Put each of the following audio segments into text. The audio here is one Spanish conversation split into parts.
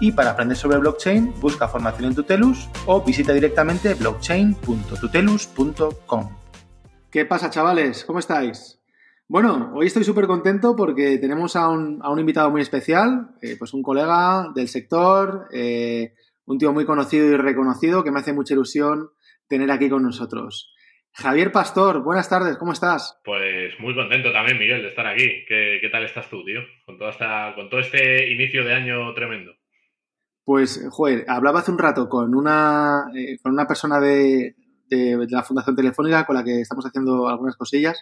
y para aprender sobre blockchain, busca formación en Tutelus o visita directamente blockchain.tutelus.com. ¿Qué pasa, chavales? ¿Cómo estáis? Bueno, hoy estoy súper contento porque tenemos a un, invitado muy especial, eh, pues un colega del sector, eh, un tío muy conocido y reconocido que me hace mucha ilusión tener aquí con nosotros. Javier Pastor, buenas tardes, ¿cómo estás? Pues muy contento también, Miguel, de estar aquí. ¿Qué, tal estás tú, tío? Con, toda esta, con todo este inicio de año tremendo. Pues, joder, hablaba hace un rato con una, eh, con una persona de, la Fundación Telefónica con la que estamos haciendo algunas cosillas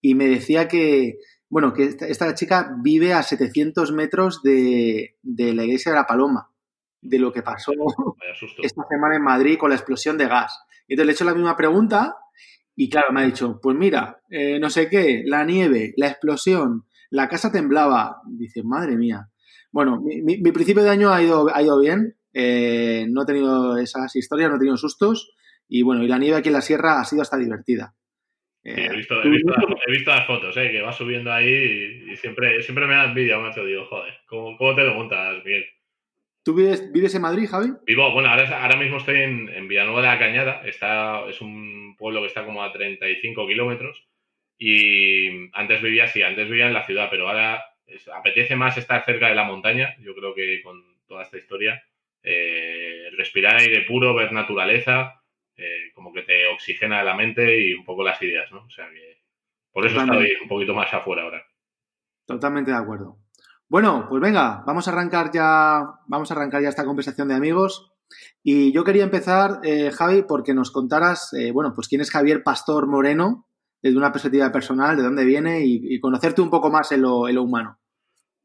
y me decía que, bueno, que esta, chica vive a 700 metros de, la iglesia de la Paloma, de lo que pasó esta semana en Madrid con la explosión de gas. Y entonces le he hecho la misma pregunta y claro, me ha dicho, pues mira, eh, no sé qué, la nieve, la explosión, la casa temblaba. Dice, madre mía. Bueno, mi, principio de año ha ido, ha ido bien. Eh, no he tenido esas historias, no he tenido sustos. Y bueno, y la nieve aquí en la sierra ha sido hasta divertida. he, visto, las, fotos, eh, que va subiendo ahí y, siempre, siempre me da envidia, macho. Digo, joder, ¿cómo, te lo montas, Miguel? ¿Tú vives, vives, en Madrid, Javi? Vivo, bueno, ahora, ahora mismo estoy en, en, Villanueva de la Cañada. Está, es un pueblo que está como a 35 kilómetros. Y antes vivía así, antes vivía en la ciudad, pero ahora apetece más estar cerca de la montaña, yo creo que con toda esta historia. Eh, respirar aire puro, ver naturaleza, eh, como que te oxigena la mente y un poco las ideas, ¿no? O sea que por eso estoy un poquito más afuera ahora. Totalmente de acuerdo. Bueno, pues venga, vamos a arrancar ya, vamos a arrancar ya esta conversación de amigos. Y yo quería empezar, eh, Javi, porque nos contaras, bueno, pues quién es Javier Pastor Moreno, desde una perspectiva personal, de dónde viene y, conocerte un poco más en lo, humano.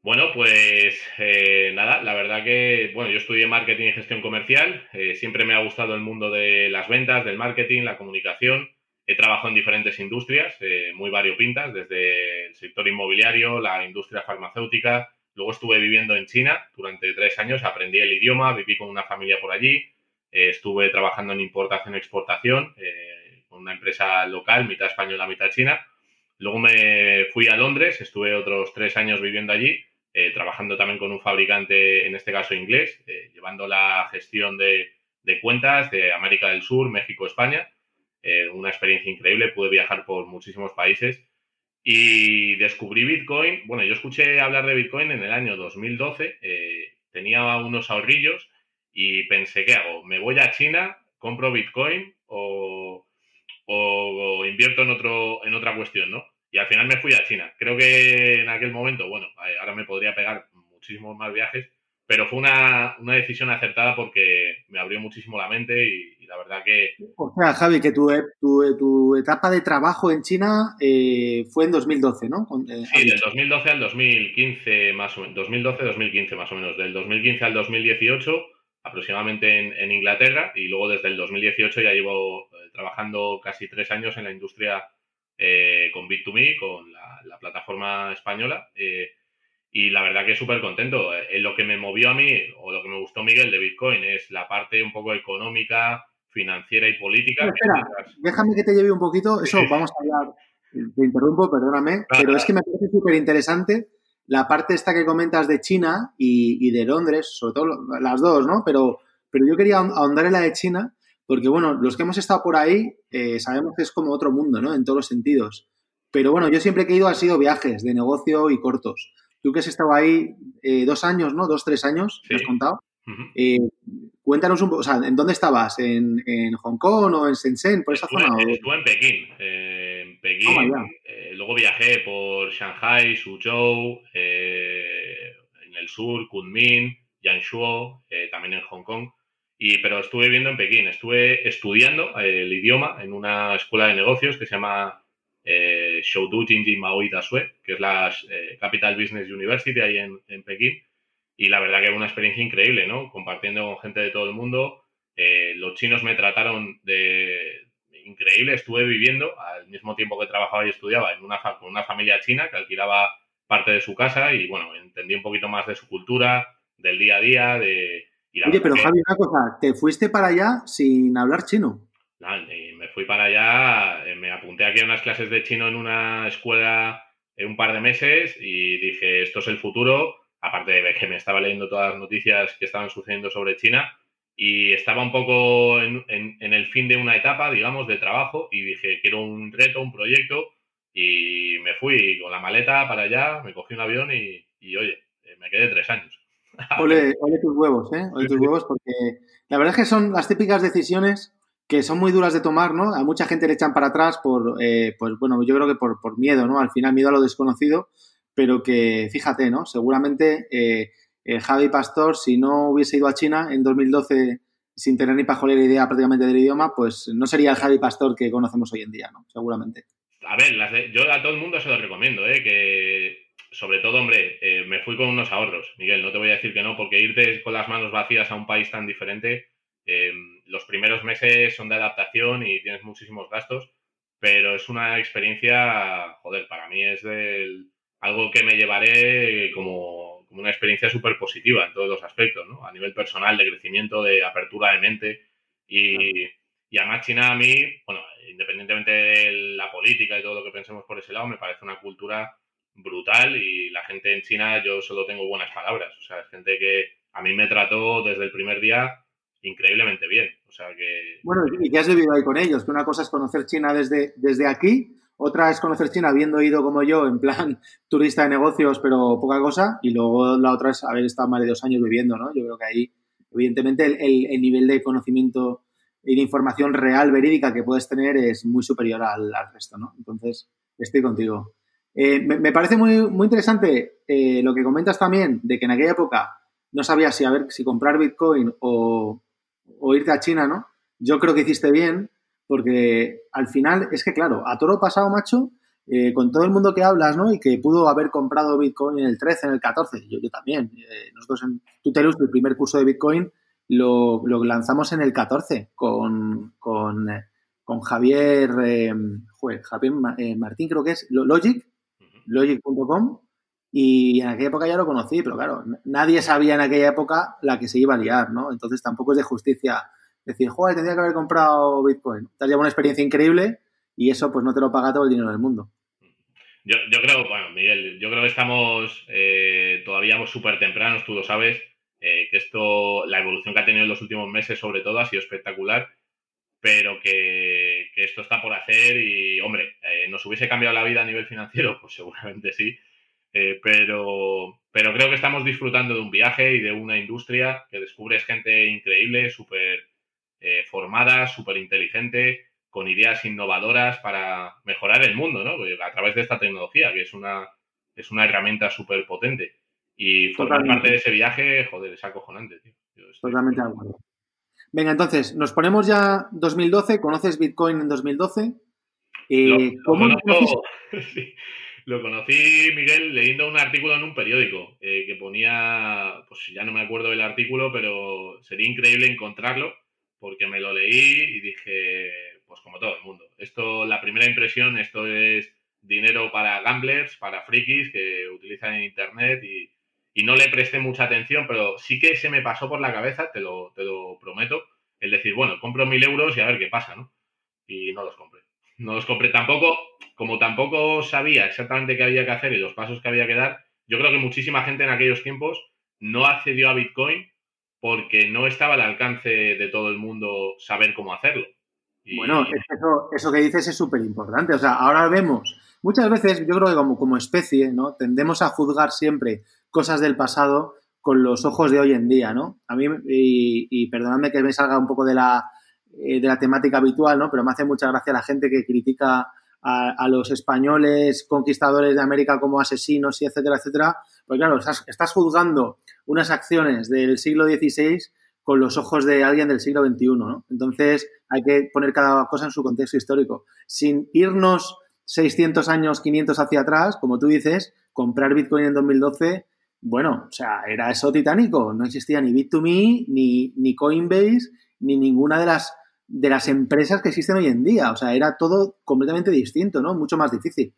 Bueno, pues eh, nada, la verdad que, bueno, yo estudié marketing y gestión comercial, eh, siempre me ha gustado el mundo de las ventas, del marketing, la comunicación, he trabajado en diferentes industrias eh, muy variopintas, desde el sector inmobiliario, la industria farmacéutica, luego estuve viviendo en China durante tres años, aprendí el idioma, viví con una familia por allí, estuve trabajando en importación-exportación, una empresa local, mitad española, mitad china. Luego me fui a Londres, estuve otros tres años viviendo allí, eh, trabajando también con un fabricante, en este caso inglés, eh, llevando la gestión de, cuentas de América del Sur, México, España. Eh, una experiencia increíble, pude viajar por muchísimos países y descubrí Bitcoin. Bueno, yo escuché hablar de Bitcoin en el año 2012, tenía unos ahorrillos y pensé, ¿qué hago? ¿Me voy a China, compro Bitcoin o, o, invierto en, otro, en otra cuestión, ¿no? Y al final me fui a China. Creo que en aquel momento, bueno, ahora me podría pegar muchísimos más viajes, pero fue una, decisión acertada porque me abrió muchísimo la mente y, la verdad que... O sea, Javi, que tu, tu, etapa de trabajo en China eh, fue en 2012, ¿no? Eh, sí, del 2012 al 2015 más o menos, 2012-2015 más o menos, del 2015 al 2018 aproximadamente en, Inglaterra y luego desde el 2018 ya llevo eh, trabajando casi tres años en la industria eh, con Bit2Me, con la, plataforma española. Eh, y la verdad que súper contento. lo que me movió a mí, o lo que me gustó Miguel de Bitcoin, es la parte un poco económica, financiera y política. espera, déjame que te lleve un poquito. Eso vamos a hablar. Te interrumpo, perdóname, pero es que me parece súper interesante la parte esta que comentas de China y, de Londres, sobre todo las dos, ¿no? Pero, pero yo quería ahondar en la de China, porque bueno, los que hemos estado por ahí eh, sabemos que es como otro mundo, ¿no? En todos los sentidos. Pero bueno, yo siempre que he ido ha sido viajes de negocio y cortos. Tú que has estado ahí eh, dos años, ¿no? Dos, tres años, ¿te has contado? Eh, cuéntanos un poco, o sea, ¿en dónde estabas? ¿En, Hong Kong o en Shenzhen, por esa zona? Estuve en Pekín. en Pekín. Oh, luego viajé por Shanghai, Suzhou, en el sur, Kunming, Yangshuo, eh, también en Hong Kong. Y, pero estuve viviendo en Pekín, estuve estudiando el idioma en una escuela de negocios que se llama eh, Shoudu Jinji Maoi Dasue, que es la Capital Business University ahí en, en, Pekín. Y la verdad que fue una experiencia increíble, ¿no? Compartiendo con gente de todo el mundo, Eh, los chinos me trataron de increíble. Estuve viviendo al mismo tiempo que trabajaba y estudiaba en una, con una familia china que alquilaba parte de su casa y bueno, entendí un poquito más de su cultura, del día a día, de... Oye, pero Javi, una cosa, ¿te fuiste para allá sin hablar chino? me fui para allá, eh, me apunté aquí a unas clases de chino en una escuela en un par de meses y dije, esto es el futuro, aparte de que me estaba leyendo todas las noticias que estaban sucediendo sobre China y estaba un poco en, el fin de una etapa, digamos, de trabajo y dije, quiero un reto, un proyecto y me fui con la maleta para allá, me cogí un avión y, oye, eh, me quedé tres años. Ole, ole tus huevos, ¿eh? Ole tus huevos porque la verdad es que son las típicas decisiones que son muy duras de tomar, ¿no? A mucha gente le echan para atrás por, eh, pues bueno, yo creo que por, por, miedo, ¿no? Al final miedo a lo desconocido, pero que, fíjate, ¿no? Seguramente eh, Javi Pastor, si no hubiese ido a China en 2012 sin tener ni pajolera idea prácticamente del idioma, pues no sería el Javi Pastor que conocemos hoy en día, ¿no? Seguramente. A ver, yo a todo el mundo se lo recomiendo, ¿eh? Que sobre todo, hombre, eh, me fui con unos ahorros, Miguel, no te voy a decir que no, porque irte con las manos vacías a un país tan diferente eh, los primeros meses son de adaptación y tienes muchísimos gastos, pero es una experiencia, joder, para mí es algo que me llevaré como, una experiencia súper positiva en todos los aspectos, ¿no? A nivel personal, de crecimiento, de apertura de mente y, y además China a mí, bueno, independientemente de la política y todo lo que pensemos por ese lado, me parece una cultura brutal y la gente en China yo solo tengo buenas palabras, o sea, gente que a mí me trató desde el primer día increíblemente bien. O sea que... Bueno, ¿y qué has vivido ahí con ellos? Que una cosa es conocer China desde, desde aquí, otra es conocer China habiendo ido como yo, en plan turista de negocios, pero poca cosa, y luego la otra es haber estado más de dos años viviendo, ¿no? Yo creo que ahí, evidentemente, el, nivel de conocimiento y de información real, verídica que puedes tener es muy superior al, resto, ¿no? Entonces, estoy contigo. Eh, me, parece muy, muy interesante eh, lo que comentas también de que en aquella época no sabías si, a ver, si comprar Bitcoin o, o irte a China, ¿no? Yo creo que hiciste bien, porque al final es que, claro, a toro pasado, macho, eh, con todo el mundo que hablas, ¿no? Y que pudo haber comprado Bitcoin en el 13, en el 14, yo, yo también. Nosotros en Tutelus, el primer curso de Bitcoin, lo, lanzamos en el 14 con, con, eh, Javier, Javier Martín, creo que es, Logic, logic.com, y en aquella época ya lo conocí, pero claro, nadie sabía en aquella época la que se iba a liar, ¿no? Entonces tampoco es de justicia decir, joder, tendría que haber comprado Bitcoin. Te has llevado una experiencia increíble y eso pues no te lo paga todo el dinero del mundo. Yo, creo, bueno, Miguel, yo creo que estamos eh, todavía súper tempranos, tú lo sabes, eh, que esto, la evolución que ha tenido en los últimos meses sobre todo ha sido espectacular, pero que, esto está por hacer y, hombre, eh, ¿nos hubiese cambiado la vida a nivel financiero? Pues seguramente sí, eh, pero, pero creo que estamos disfrutando de un viaje y de una industria que descubres gente increíble, súper eh, formada, súper inteligente, con ideas innovadoras para mejorar el mundo, ¿no? A través de esta tecnología, que es una, es una herramienta súper potente. Y formar parte de ese viaje, joder, es acojonante, tío. Totalmente de acuerdo. Venga, entonces, nos ponemos ya 2012, ¿conoces Bitcoin en 2012? ¿Cómo sí. Lo conocí, Miguel, leyendo un artículo en un periódico eh, que ponía, pues ya no me acuerdo del artículo, pero sería increíble encontrarlo porque me lo leí y dije, pues como todo el mundo, esto, la primera impresión, esto es dinero para gamblers, para frikis que utilizan en Internet y, no le presté mucha atención, pero sí que se me pasó por la cabeza, te lo, te lo prometo, el decir, bueno, compro mil euros y a ver qué pasa, ¿no? Y no los compré. No los compré tampoco, como tampoco sabía exactamente qué había que hacer y los pasos que había que dar, yo creo que muchísima gente en aquellos tiempos no accedió a Bitcoin porque no estaba al alcance de todo el mundo saber cómo hacerlo. Bueno, eso, eso que dices es súper importante. O sea, ahora vemos, muchas veces yo creo que como, como especie, ¿no? Tendemos a juzgar siempre cosas del pasado con los ojos de hoy en día, ¿no? A mí, y, y perdonadme que me salga un poco de la, eh, de la temática habitual, ¿no? Pero me hace mucha gracia la gente que critica a, los españoles conquistadores de América como asesinos y etcétera, etcétera, pues claro, estás, juzgando unas acciones del siglo XVI con los ojos de alguien del siglo XXI, ¿no? Entonces hay que poner cada cosa en su contexto histórico. Sin irnos 600 años, 500 hacia atrás, como tú dices, comprar Bitcoin en 2012, bueno, o sea, era eso titánico. No existía ni Bit2Me, ni, ni Coinbase, ni ninguna de las, de las empresas que existen hoy en día. O sea, era todo completamente distinto, ¿no? Mucho más difícil.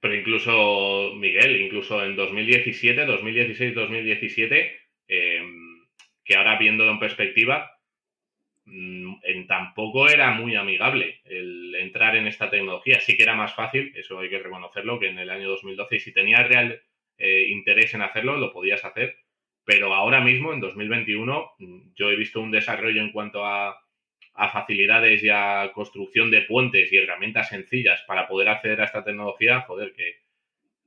Pero incluso, Miguel, incluso en 2017, 2016, 2017, que ahora viéndolo en perspectiva, mm, tampoco era muy amigable el entrar en esta tecnología. Sí que era más fácil, eso hay que reconocerlo, que en el año 2012. Y si tenías real eh, interés en hacerlo, lo podías hacer. Pero ahora mismo, en 2021, mm, yo he visto un desarrollo en cuanto a, facilidades y a construcción de puentes y herramientas sencillas para poder acceder a esta tecnología, joder, que,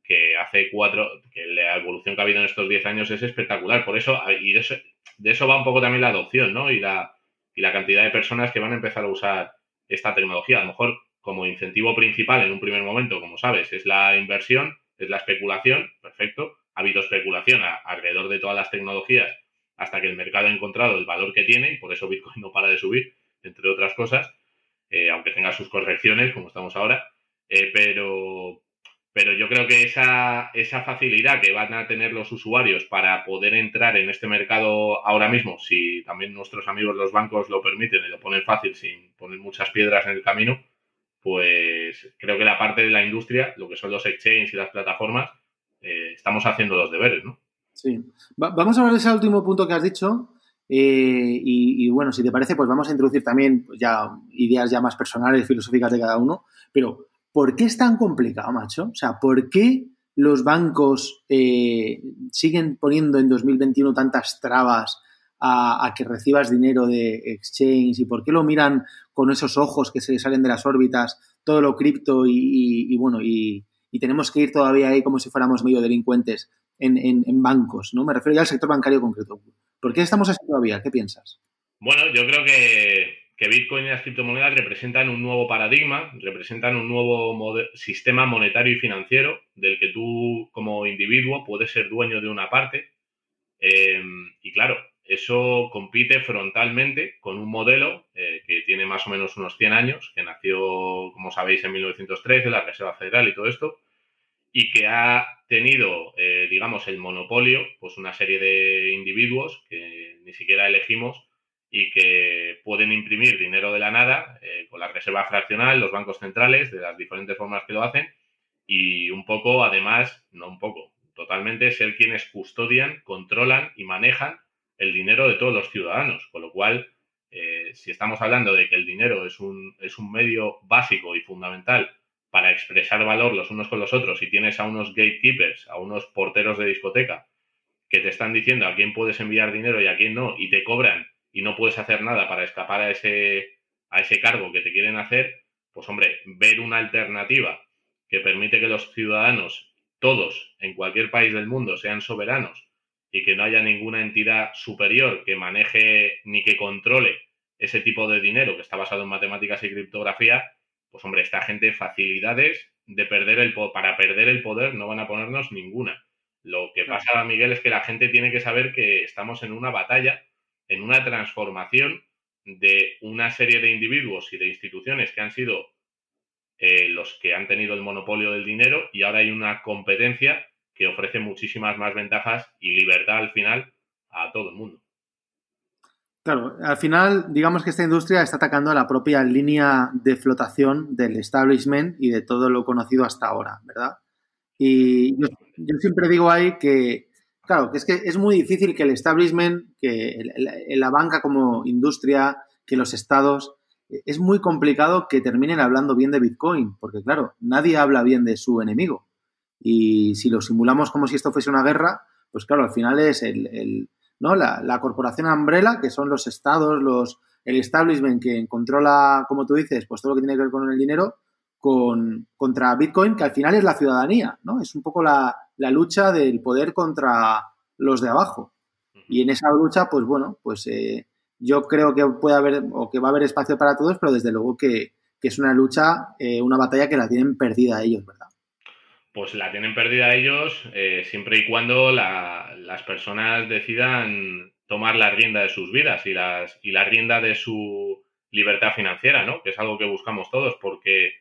que hace cuatro, que la evolución que ha habido en estos diez años es espectacular. Por eso, y de eso, de eso va un poco también la adopción, ¿no? Y la, y la cantidad de personas que van a empezar a usar esta tecnología. A lo mejor como incentivo principal en un primer momento, como sabes, es la inversión, es la especulación, perfecto. Ha habido especulación alrededor de todas las tecnologías hasta que el mercado ha encontrado el valor que tiene y por eso Bitcoin no para de subir, entre otras cosas, eh, aunque tenga sus correcciones, como estamos ahora. Eh, pero, pero yo creo que esa, esa facilidad que van a tener los usuarios para poder entrar en este mercado ahora mismo, si también nuestros amigos los bancos lo permiten y lo ponen fácil sin poner muchas piedras en el camino, pues creo que la parte de la industria, lo que son los exchanges y las plataformas, eh, estamos haciendo los deberes, ¿no? Sí. vamos a hablar de ese último punto que has dicho. Eh, y, bueno, si te parece, pues vamos a introducir también pues ya ideas ya más personales, filosóficas de cada uno. Pero ¿por qué es tan complicado, macho? O sea, ¿por qué los bancos eh, siguen poniendo en 2021 tantas trabas a, que recibas dinero de exchange y por qué lo miran con esos ojos que se salen de las órbitas, todo lo cripto y, bueno, y, tenemos que ir todavía ahí como si fuéramos medio delincuentes en, en, bancos, ¿no? Me refiero ya al sector bancario concreto. ¿Por qué estamos así todavía? ¿Qué piensas? Bueno, yo creo que que Bitcoin y las criptomonedas representan un nuevo paradigma, representan un nuevo sistema monetario y financiero del que tú como individuo puedes ser dueño de una parte. Eh, y claro, eso compite frontalmente con un modelo eh, que tiene más o menos unos 100 años, que nació, como sabéis, en 1913, la Reserva Federal y todo esto, y que ha tenido, eh, digamos, el monopolio, pues una serie de individuos que ni siquiera elegimos y que pueden imprimir dinero de la nada eh, con la reserva fraccional, los bancos centrales, de las diferentes formas que lo hacen, y un poco, además, no un poco, totalmente ser quienes custodian, controlan y manejan el dinero de todos los ciudadanos. Con lo cual, eh, si estamos hablando de que el dinero es un, es un medio básico y fundamental para expresar valor los unos con los otros, y tienes a unos gatekeepers, a unos porteros de discoteca, que te están diciendo a quién puedes enviar dinero y a quién no, y te cobran y no puedes hacer nada para escapar a ese, a ese cargo que te quieren hacer, pues hombre, ver una alternativa que permite que los ciudadanos, todos, en cualquier país del mundo, sean soberanos y que no haya ninguna entidad superior que maneje ni que controle ese tipo de dinero que está basado en matemáticas y criptografía, pues hombre, esta gente facilidades de perder el para perder el poder no van a ponernos ninguna. Lo que pasa, Miguel, es que la gente tiene que saber que estamos en una batalla en una transformación de una serie de individuos y de instituciones que han sido eh, los que han tenido el monopolio del dinero y ahora hay una competencia que ofrece muchísimas más ventajas y libertad al final a todo el mundo. Claro, al final, digamos que esta industria está atacando la propia línea de flotación del establishment y de todo lo conocido hasta ahora, ¿verdad? Y yo siempre digo ahí que Claro, que es que es muy difícil que el establishment, que la banca como industria, que los estados, es muy complicado que terminen hablando bien de Bitcoin, porque claro, nadie habla bien de su enemigo. Y si lo simulamos como si esto fuese una guerra, pues claro, al final es el, ¿no? La, la, corporación Umbrella, que son los estados, los, el establishment que controla, como tú dices, pues todo lo que tiene que ver con el dinero, con, contra Bitcoin, que al final es la ciudadanía, ¿no? Es un poco la, la lucha del poder contra los de abajo. Y en esa lucha, pues bueno, pues eh, yo creo que puede haber o que va a haber espacio para todos, pero desde luego que, es una lucha, eh, una batalla que la tienen perdida ellos, ¿verdad? Pues la tienen perdida ellos eh, siempre y cuando las personas decidan tomar la rienda de sus vidas y, las, y la rienda de su libertad financiera, ¿no? Que es algo que buscamos todos, porque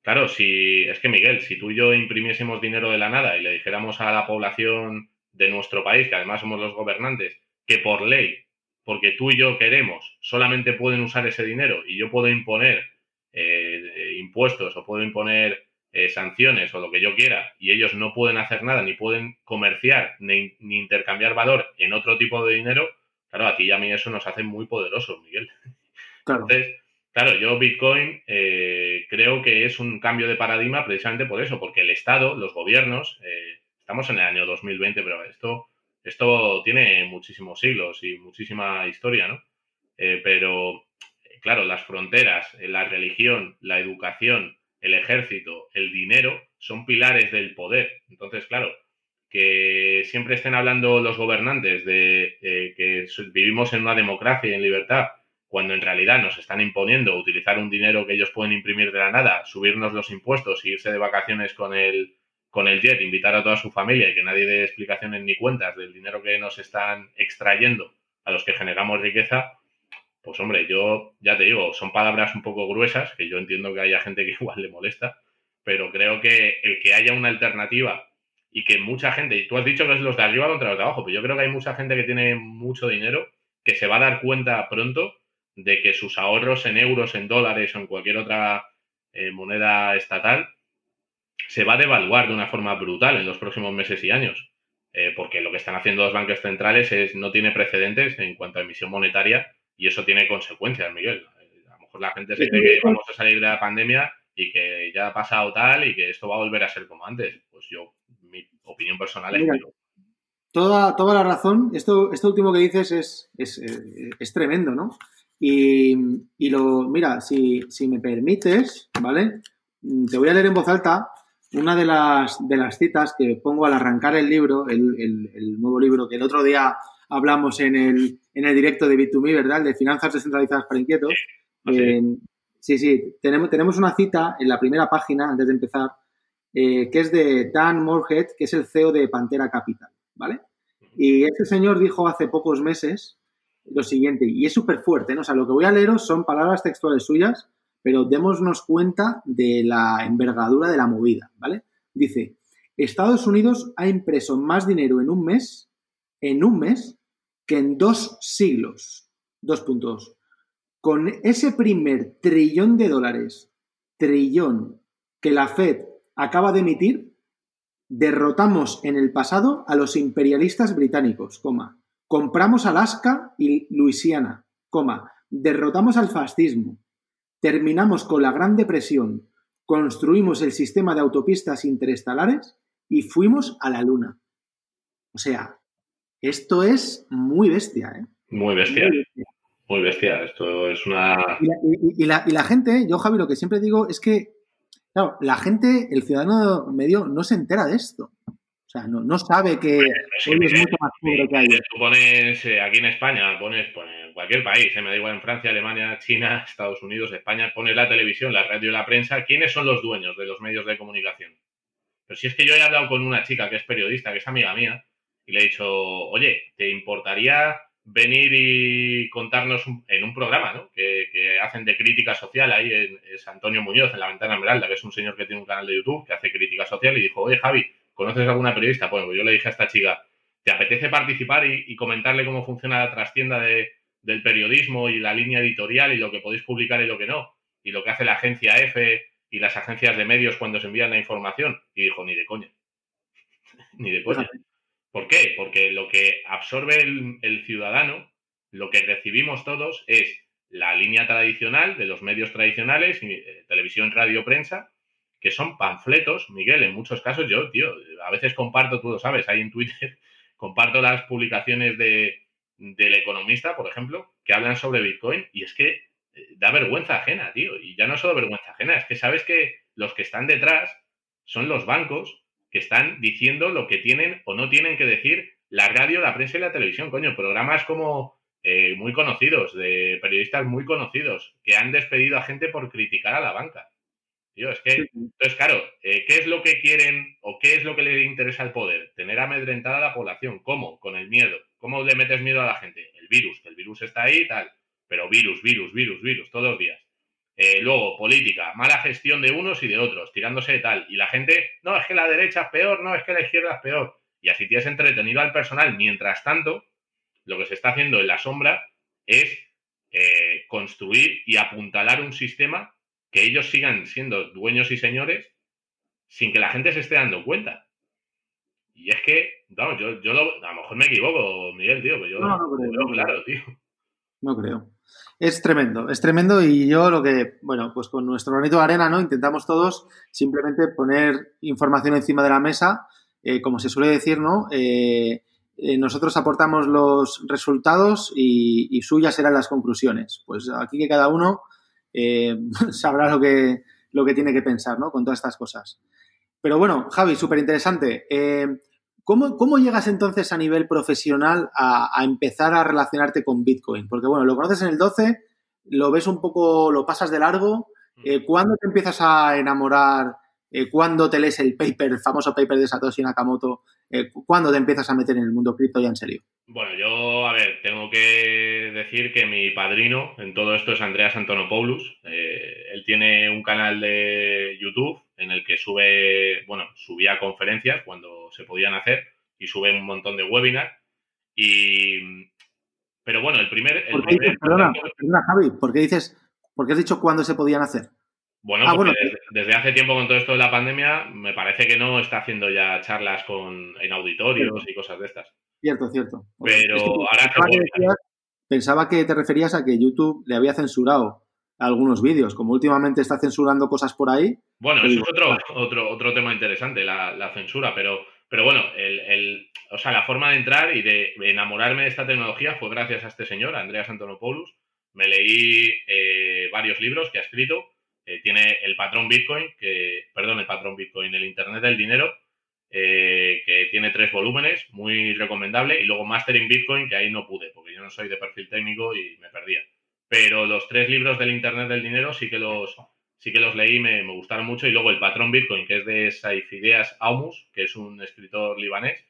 Claro, si es que Miguel, si tú y yo imprimiésemos dinero de la nada y le dijéramos a la población de nuestro país, que además somos los gobernantes, que por ley porque tú y yo queremos, solamente pueden usar ese dinero y yo puedo imponer eh, impuestos o puedo imponer eh, sanciones o lo que yo quiera y ellos no pueden hacer nada ni pueden comerciar ni, intercambiar valor en otro tipo de dinero, claro, a ti y a mí eso nos hace muy poderosos, Miguel. Entonces, claro, yo Bitcoin eh, creo que es un cambio de paradigma precisamente por eso, porque el Estado, los gobiernos, estamos en el año 2020, pero esto esto tiene muchísimos siglos y muchísima historia, ¿no? Eh, pero, claro, las fronteras, eh, la religión, la educación, el ejército, el dinero, son pilares del poder. Entonces, claro, que siempre estén hablando los gobernantes de eh, que vivimos en una democracia y en libertad, cuando en realidad nos están imponiendo utilizar un dinero que ellos pueden imprimir de la nada, subirnos los impuestos irse de vacaciones con el, con el jet, invitar a toda su familia y que nadie dé explicaciones ni cuentas del dinero que nos están extrayendo a los que generamos riqueza, pues hombre, yo ya te digo, son palabras un poco gruesas, que yo entiendo que haya gente que igual le molesta, pero creo que el que haya una alternativa y que mucha gente, y tú has dicho que es los de arriba contra los de abajo, pero yo creo que hay mucha gente que tiene mucho dinero que se va a dar cuenta pronto de que sus ahorros en euros, en dólares o en cualquier otra eh, moneda estatal se va a devaluar de una forma brutal en los próximos meses y años. Eh, porque lo que están haciendo los bancos centrales es no tiene precedentes en cuanto a emisión monetaria y eso tiene consecuencias, Miguel. A lo mejor la gente se cree que vamos a salir de la pandemia y que ya ha pasado tal y que esto va a volver a ser como antes. Pues yo, mi opinión personal es que Toda, toda la razón. Esto, esto último que dices es, es, es tremendo, ¿no? Y, y, lo, mira, si, si me permites, ¿vale? Te voy a leer en voz alta una de las, de las citas que pongo al arrancar el libro, el, el, nuevo libro que el otro día hablamos en el, en el directo de Bit2Me, ¿verdad? de finanzas descentralizadas para inquietos. sí, sí, tenemos, tenemos una cita en la primera página, antes de empezar, eh, que es de Dan Moorhead, que es el CEO de Pantera Capital, ¿vale? Y este señor dijo hace pocos meses lo siguiente, y es súper fuerte, ¿no? O sea, lo que voy a leeros son palabras textuales suyas, pero démonos cuenta de la envergadura de la movida, ¿vale? Dice, Estados Unidos ha impreso más dinero en un mes, en un mes, que en dos siglos. Dos puntos. Con ese primer trillón de dólares, trillón, que la Fed acaba de emitir, derrotamos en el pasado a los imperialistas británicos, coma. Compramos Alaska y Luisiana, coma. Derrotamos al fascismo, Terminamos con la Gran Depresión, construimos el sistema de autopistas interestelares y fuimos a la Luna. O sea, esto es muy bestia, ¿eh? Muy bestia. Muy bestia. Esto es una. Y la, y la, gente, yo, Javi, lo que siempre digo es que, claro, la gente, el ciudadano medio, no se entera de esto. O sea, no, no sabe que es mucho más que hay. Tú pones, eh, aquí en España, pones, pones cualquier país, eh, me da igual en Francia, Alemania, China, Estados Unidos, España, pones la televisión, la radio y la prensa, ¿quiénes son los dueños de los medios de comunicación? Pero si es que yo he hablado con una chica que es periodista, que es amiga mía, y le he dicho, oye, ¿te importaría venir y contarnos en un programa ¿no? que, hacen de crítica social? Ahí en, es Antonio Muñoz, en La Ventana Esmeralda, que es un señor que tiene un canal de YouTube que hace crítica social, y dijo, oye, Javi, ¿Conoces alguna periodista? Bueno, pues yo le dije a esta chica, ¿te apetece participar y, comentarle cómo funciona la trastienda del periodismo y la línea editorial y lo que podéis publicar y lo que no? Y lo que hace la agencia F y las agencias de medios cuando se envían la información. Y dijo, ni de coña. ni de coña. ¿Por qué? Porque lo que absorbe el, ciudadano, lo que recibimos todos es la línea tradicional de los medios tradicionales, eh, televisión, radio, prensa, que son panfletos, Miguel, en muchos casos yo, tío, a veces comparto, tú lo sabes, ahí en Twitter, comparto las publicaciones de, del economista, por ejemplo, que hablan sobre Bitcoin y es que eh, da vergüenza ajena, tío. Y ya no solo vergüenza ajena, es que sabes que los que están detrás son los bancos que están diciendo lo que tienen o no tienen que decir la radio, la prensa y la televisión, coño, programas como eh, muy conocidos, de periodistas muy conocidos, que han despedido a gente por criticar a la banca es que, entonces, claro, eh, ¿qué es lo que quieren o qué es lo que le interesa al poder? Tener amedrentada a la población. ¿Cómo? Con el miedo. ¿Cómo le metes miedo a la gente? El virus, que el virus está ahí y tal. Pero virus, virus, virus, virus, todos los días. Eh, luego, política, mala gestión de unos y de otros, tirándose de tal. Y la gente, no, es que la derecha es peor, no, es que la izquierda es peor. Y así tienes entretenido al personal. Mientras tanto, lo que se está haciendo en la sombra es eh, construir y apuntalar un sistema que ellos sigan siendo dueños y señores sin que la gente se esté dando cuenta. Y es que, vamos, yo, yo a lo mejor me equivoco, Miguel, tío, pero yo no, no creo, claro, tío. No creo. Es tremendo, es tremendo y yo lo que, bueno, pues con nuestro granito de arena, ¿no? Intentamos todos simplemente poner información encima de la mesa, eh, como se suele decir, ¿no? Eh, eh, nosotros aportamos los resultados y, suyas serán las conclusiones. Pues aquí que cada uno sabrá lo que, lo que tiene que pensar, ¿no? Con todas estas cosas. Pero bueno, Javi, súper interesante. ¿Cómo, llegas entonces a nivel profesional a, empezar a relacionarte con Bitcoin? Porque bueno, lo conoces en el 12, lo ves un poco, lo pasas de largo. Eh, ¿Cuándo te empiezas a enamorar? Eh, ¿Cuándo te lees el paper, el famoso paper de Satoshi Nakamoto? Eh, ¿Cuándo te empiezas a meter en el mundo cripto ya en serio? Bueno, yo, a ver, tengo que decir que mi padrino en todo esto es Andreas Antonopoulos. él tiene un canal de YouTube en el que sube, bueno, subía conferencias cuando se podían hacer y sube un montón de webinars. Y, pero bueno, el primer... El perdona, perdona, Javi, ¿por qué dices, por qué has dicho cuándo se podían hacer? Bueno, ah, Desde, hace tiempo con todo esto de la pandemia, me parece que no está haciendo ya charlas con, en auditorios y cosas de estas. Cierto, cierto. Pero ahora... pensaba que te referías a que YouTube le había censurado algunos vídeos. Como últimamente está censurando cosas por ahí. Bueno, eso es otro, otro, otro tema interesante, la, censura, pero, pero bueno, el, o sea, la forma de entrar y de enamorarme de esta tecnología fue gracias a este señor, Andreas Antonopoulos. Me leí eh, varios libros que ha escrito. Eh, tiene el patrón Bitcoin, que, perdón, el patrón Bitcoin, el Internet del Dinero, eh, que tiene tres volúmenes, muy recomendable, y luego Mastering Bitcoin, que ahí no pude, porque yo no soy de perfil técnico y me perdía pero los tres libros del Internet del Dinero sí que los, sí que los leí, me, me gustaron mucho. Y luego El Patrón Bitcoin, que es de Saifideas Aumus, que es un escritor libanés,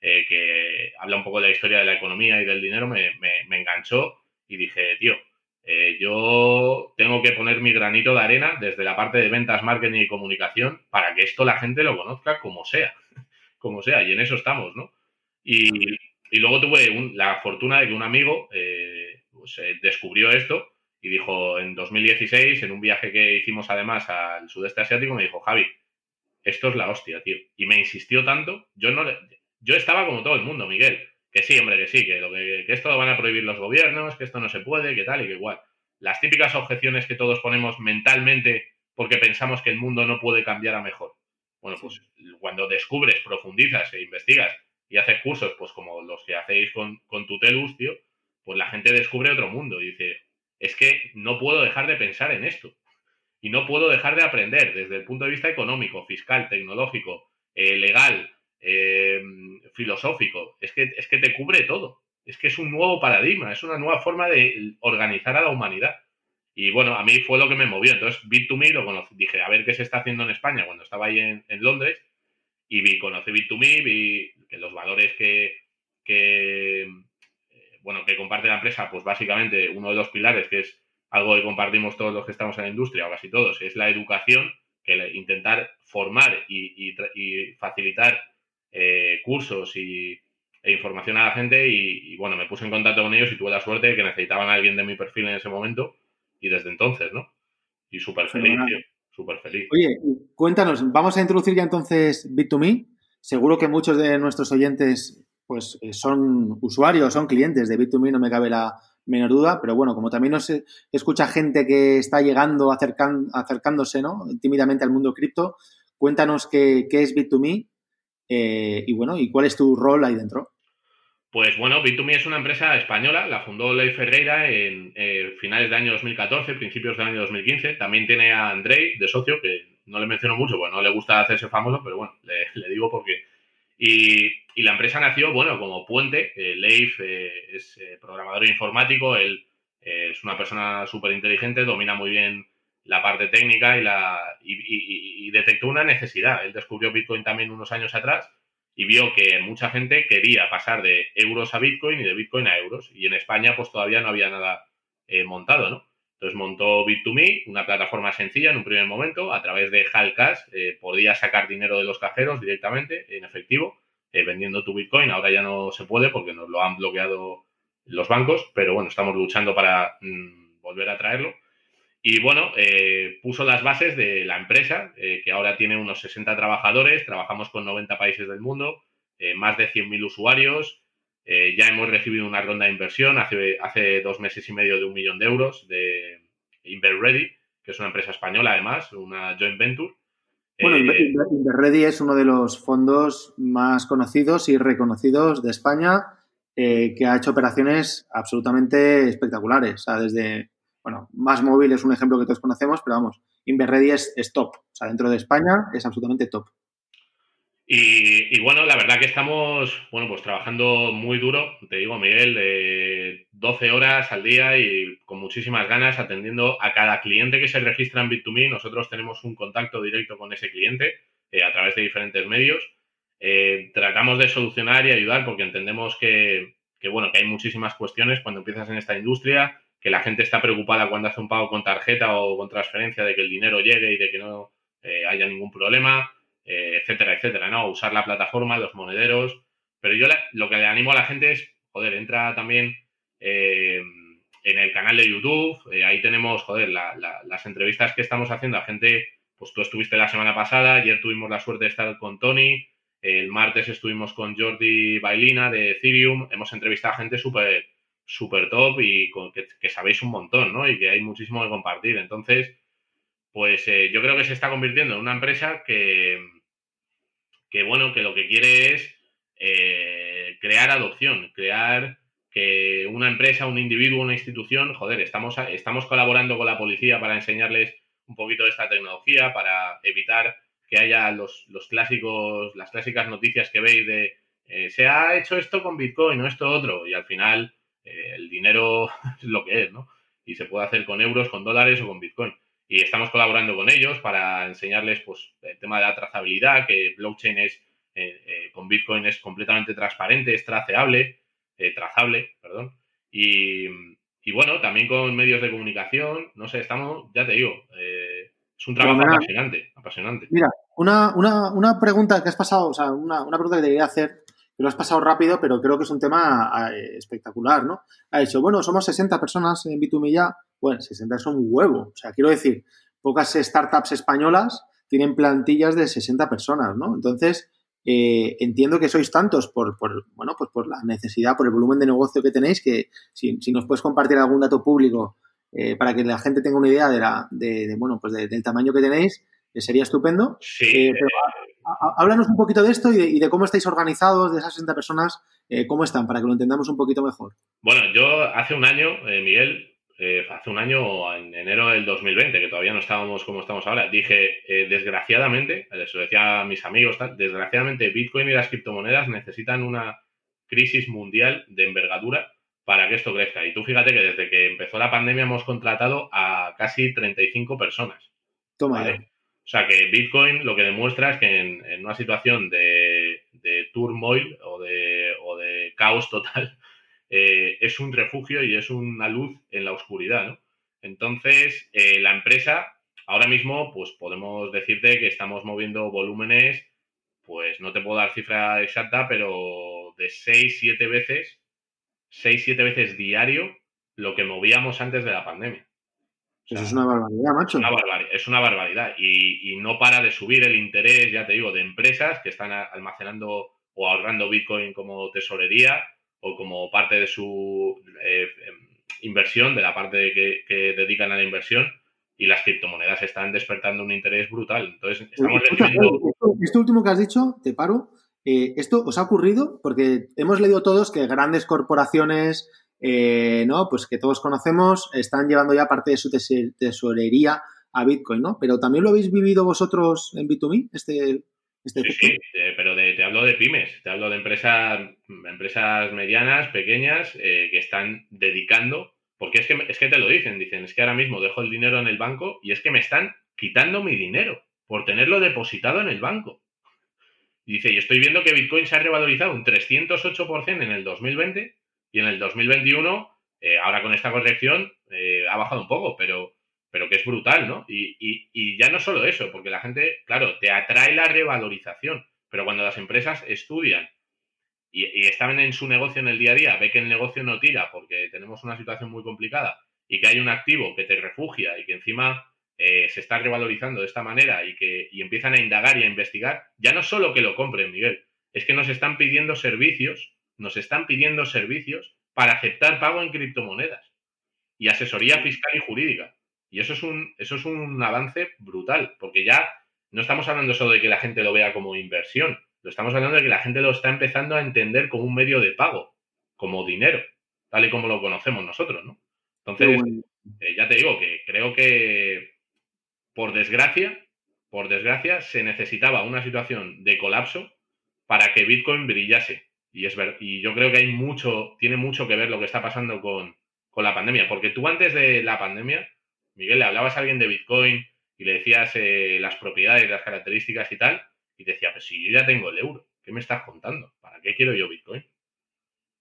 eh, que habla un poco de la historia de la economía y del dinero, me, me, enganchó y dije, tío, eh, yo tengo que poner mi granito de arena desde la parte de ventas, marketing y comunicación para que esto la gente lo conozca como sea, como sea, y en eso estamos, ¿no? Y, y luego tuve la fortuna de que un amigo... Eh, pues, eh, descubrió esto y dijo en 2016, en un viaje que hicimos además al sudeste asiático, me dijo, Javi, esto es la hostia, tío. Y me insistió tanto, yo no yo estaba como todo el mundo, Miguel, que sí, hombre, que sí, que, lo que, esto lo van a prohibir los gobiernos, que esto no se puede, que tal y que igual. Las típicas objeciones que todos ponemos mentalmente porque pensamos que el mundo no puede cambiar a mejor. Bueno, pues cuando descubres, profundizas e investigas y haces cursos, pues como los que hacéis con, con Tutelus, tío, pues la gente descubre otro mundo y dice, es que no puedo dejar de pensar en esto y no puedo dejar de aprender desde el punto de vista económico, fiscal, tecnológico, eh, legal, eh, filosófico. Es que, es que te cubre todo. Es que es un nuevo paradigma, es una nueva forma de organizar a la humanidad. Y bueno, a mí fue lo que me movió. Entonces, Bit2Me lo conocí. Dije, a ver qué se está haciendo en España cuando estaba ahí en, Londres. Y vi, conocí Bit2Me, vi los valores que, que, bueno, que comparte la empresa, pues básicamente uno de los pilares, que es algo que compartimos todos los que estamos en la industria, o casi todos, es la educación, que intentar formar y, facilitar eh, cursos y, e información a la gente y, bueno, me puse en contacto con ellos y tuve la suerte de que necesitaban a alguien de mi perfil en ese momento y desde entonces, ¿no? Y súper feliz, súper feliz. Oye, cuéntanos, vamos a introducir ya entonces Bit2Me. Seguro que muchos de nuestros oyentes pues eh, son usuarios, son clientes de Bit2Me, no me cabe la menor duda, pero bueno, como también nos escucha gente que está llegando, acercándose, ¿no? Tímidamente al mundo cripto, cuéntanos qué, es Bit2Me eh, y bueno, y cuál es tu rol ahí dentro. Pues bueno, Bit2Me es una empresa española, la fundó Ley Ferreira en eh, finales del año 2014, principios del año 2015. También tiene a Andrei de socio, que no le menciono mucho, pues no le gusta hacerse famoso, pero bueno, le digo porque y, la empresa nació, bueno, como puente. Eh, Leif eh, es eh, programador informático, él es una persona súper inteligente, domina muy bien la parte técnica y, la, y, detectó una necesidad. Él descubrió Bitcoin también unos años atrás y vio que mucha gente quería pasar de euros a Bitcoin y de Bitcoin a euros. Y en España pues todavía no había nada montado, ¿no? Entonces montó Bit2Me, una plataforma sencilla en un primer momento, a través de Halcash eh, podía sacar dinero de los cajeros directamente, en efectivo, eh, vendiendo tu Bitcoin. Ahora ya no se puede porque nos lo han bloqueado los bancos, pero bueno, estamos luchando para mm, volver a traerlo. Y bueno, eh, puso las bases de la empresa, eh, que ahora tiene unos 60 trabajadores, trabajamos con 90 países del mundo, eh, más de 100.000 usuarios. ya hemos recibido una ronda de inversión hace, hace dos meses y medio de un millón de euros de InverReady, que es una empresa española además, una joint venture. Bueno, InverReady es uno de los fondos más conocidos y reconocidos de España, que ha hecho operaciones absolutamente espectaculares. O sea, desde bueno, Más Móvil es un ejemplo que todos conocemos, pero vamos, Inverready es, es top. O sea, dentro de España es absolutamente top. Y, bueno, la verdad que estamos, bueno, pues trabajando muy duro, te digo, Miguel, de 12 horas al día y con muchísimas ganas atendiendo a cada cliente que se registra en Bit2Me. Nosotros tenemos un contacto directo con ese cliente eh, a través de diferentes medios. Eh, tratamos de solucionar y ayudar porque entendemos que, que, bueno, que hay muchísimas cuestiones cuando empiezas en esta industria que la gente está preocupada cuando hace un pago con tarjeta o con transferencia de que el dinero llegue y de que no eh, haya ningún problema, eh, etcétera, etcétera, ¿no? Usar la plataforma, los monederos. Pero yo lo que le animo a la gente es, joder, entra también eh, en el canal de YouTube, ahí tenemos, joder, las entrevistas que estamos haciendo a gente, pues tú estuviste la semana pasada, ayer tuvimos la suerte de estar con Tony, el martes estuvimos con Jordi Bailina de Ethereum, hemos entrevistado a gente súper súper top y que, sabéis un montón, ¿no? Y que hay muchísimo que compartir. Entonces, pues eh, yo creo que se está convirtiendo en una empresa que, que bueno, que lo que quiere es eh, crear adopción, crear que una empresa, un individuo, una institución, joder, estamos, estamos colaborando con la policía para enseñarles un poquito de esta tecnología, para evitar que haya los, los clásicos, las clásicas noticias que veis de eh, se ha hecho esto con Bitcoin o esto otro, y al final eh, el dinero es lo que es, ¿no? Y se puede hacer con euros, con dólares o con Bitcoin. Y estamos colaborando con ellos para enseñarles pues, el tema de la trazabilidad, que blockchain es, eh, eh, con Bitcoin es completamente transparente, es traceable, trazable, perdón. Y, bueno, también con medios de comunicación, no sé, estamos, ya te digo, es un trabajo apasionante, apasionante. Mira, una, una, una, pregunta que has pasado, o sea, una, una pregunta que te quería hacer lo has pasado rápido, pero creo que es un tema eh, espectacular, ¿no? Ha dicho, bueno, somos 60 personas en B2Me ya. Bueno, 60 son un huevo. O sea, quiero decir, pocas startups españolas tienen plantillas de 60 personas, ¿no? Entonces, eh, entiendo que sois tantos por, bueno, pues por la necesidad, por el volumen de negocio que tenéis, que si, nos puedes compartir algún dato público eh, para que la gente tenga una idea de, la, de, bueno, pues del tamaño que tenéis, sería estupendo. Sí, háblanos un poquito de esto y de, cómo estáis organizados, de esas 60 personas, eh, cómo están, para que lo entendamos un poquito mejor. Bueno, yo hace un año, eh, Miguel, eh, hace un año, en enero del 2020, que todavía no estábamos como estamos ahora, dije, desgraciadamente, eso decía a mis amigos, desgraciadamente Bitcoin y las criptomonedas necesitan una crisis mundial de envergadura para que esto crezca. Y tú fíjate que desde que empezó la pandemia hemos contratado a casi 35 personas. Toma. O sea que Bitcoin lo que demuestra es que en, una situación de, turmoil o de, caos total, eh, es un refugio y es una luz en la oscuridad, ¿no? Entonces, eh, la empresa, ahora mismo, pues podemos decirte que estamos moviendo volúmenes, pues no te puedo dar cifra exacta, pero de 6, 7 veces, 6, 7 veces diario lo que movíamos antes de la pandemia. Eso es una barbaridad, macho. es una barbaridad. Y, no para de subir el interés, ya te digo, de empresas que están almacenando o ahorrando Bitcoin como tesorería o como parte de su eh, em, inversión, de la parte que, dedican a la inversión. Y las criptomonedas están despertando un interés brutal. Entonces, estamos recibiendo... Esto, último que has dicho, te paro. Eh, ¿Esto os ha ocurrido? Porque hemos leído todos que grandes corporaciones eh, ¿no? Pues que todos conocemos, están llevando ya parte de su tesorería a Bitcoin, ¿no? Pero también lo habéis vivido vosotros en B2Me, este, este sí, sí, pero te hablo de pymes, te hablo de empresas, empresas medianas, pequeñas, eh, que están dedicando, porque es que, es que te lo dicen, dicen, es que ahora mismo dejo el dinero en el banco y es que me están quitando mi dinero por tenerlo depositado en el banco. Y dice, y estoy viendo que Bitcoin se ha revalorizado un 308% en el 2020 y en el 2021, eh, ahora con esta corrección, eh, ha bajado un poco, pero, pero que es brutal, ¿no? Y, y, ya no solo eso, porque la gente, claro, te atrae la revalorización, pero cuando las empresas estudian y, y, están en su negocio en el día a día, ve que el negocio no tira porque tenemos una situación muy complicada y que hay un activo que te refugia y que encima eh, se está revalorizando de esta manera y que y empiezan a indagar y a investigar, ya no solo que lo compren, Miguel, es que nos están pidiendo servicios, nos están pidiendo servicios para aceptar pago en criptomonedas y asesoría fiscal y jurídica. Y eso es un, eso es un avance brutal, porque ya no estamos hablando solo de que la gente lo vea como inversión, lo estamos hablando de que la gente lo está empezando a entender como un medio de pago, como dinero, tal y como lo conocemos nosotros, ¿no? Entonces, eh, ya te digo que creo que, por desgracia, por desgracia, se necesitaba una situación de colapso para que Bitcoin brillase. Y, es ver, y yo creo que hay mucho, tiene mucho que ver lo que está pasando con, con la pandemia, porque tú antes de la pandemia, Miguel, le hablabas a alguien de Bitcoin y le decías eh, las propiedades, las características y tal, y decía, pues si yo ya tengo el euro, ¿qué me estás contando? ¿Para qué quiero yo Bitcoin?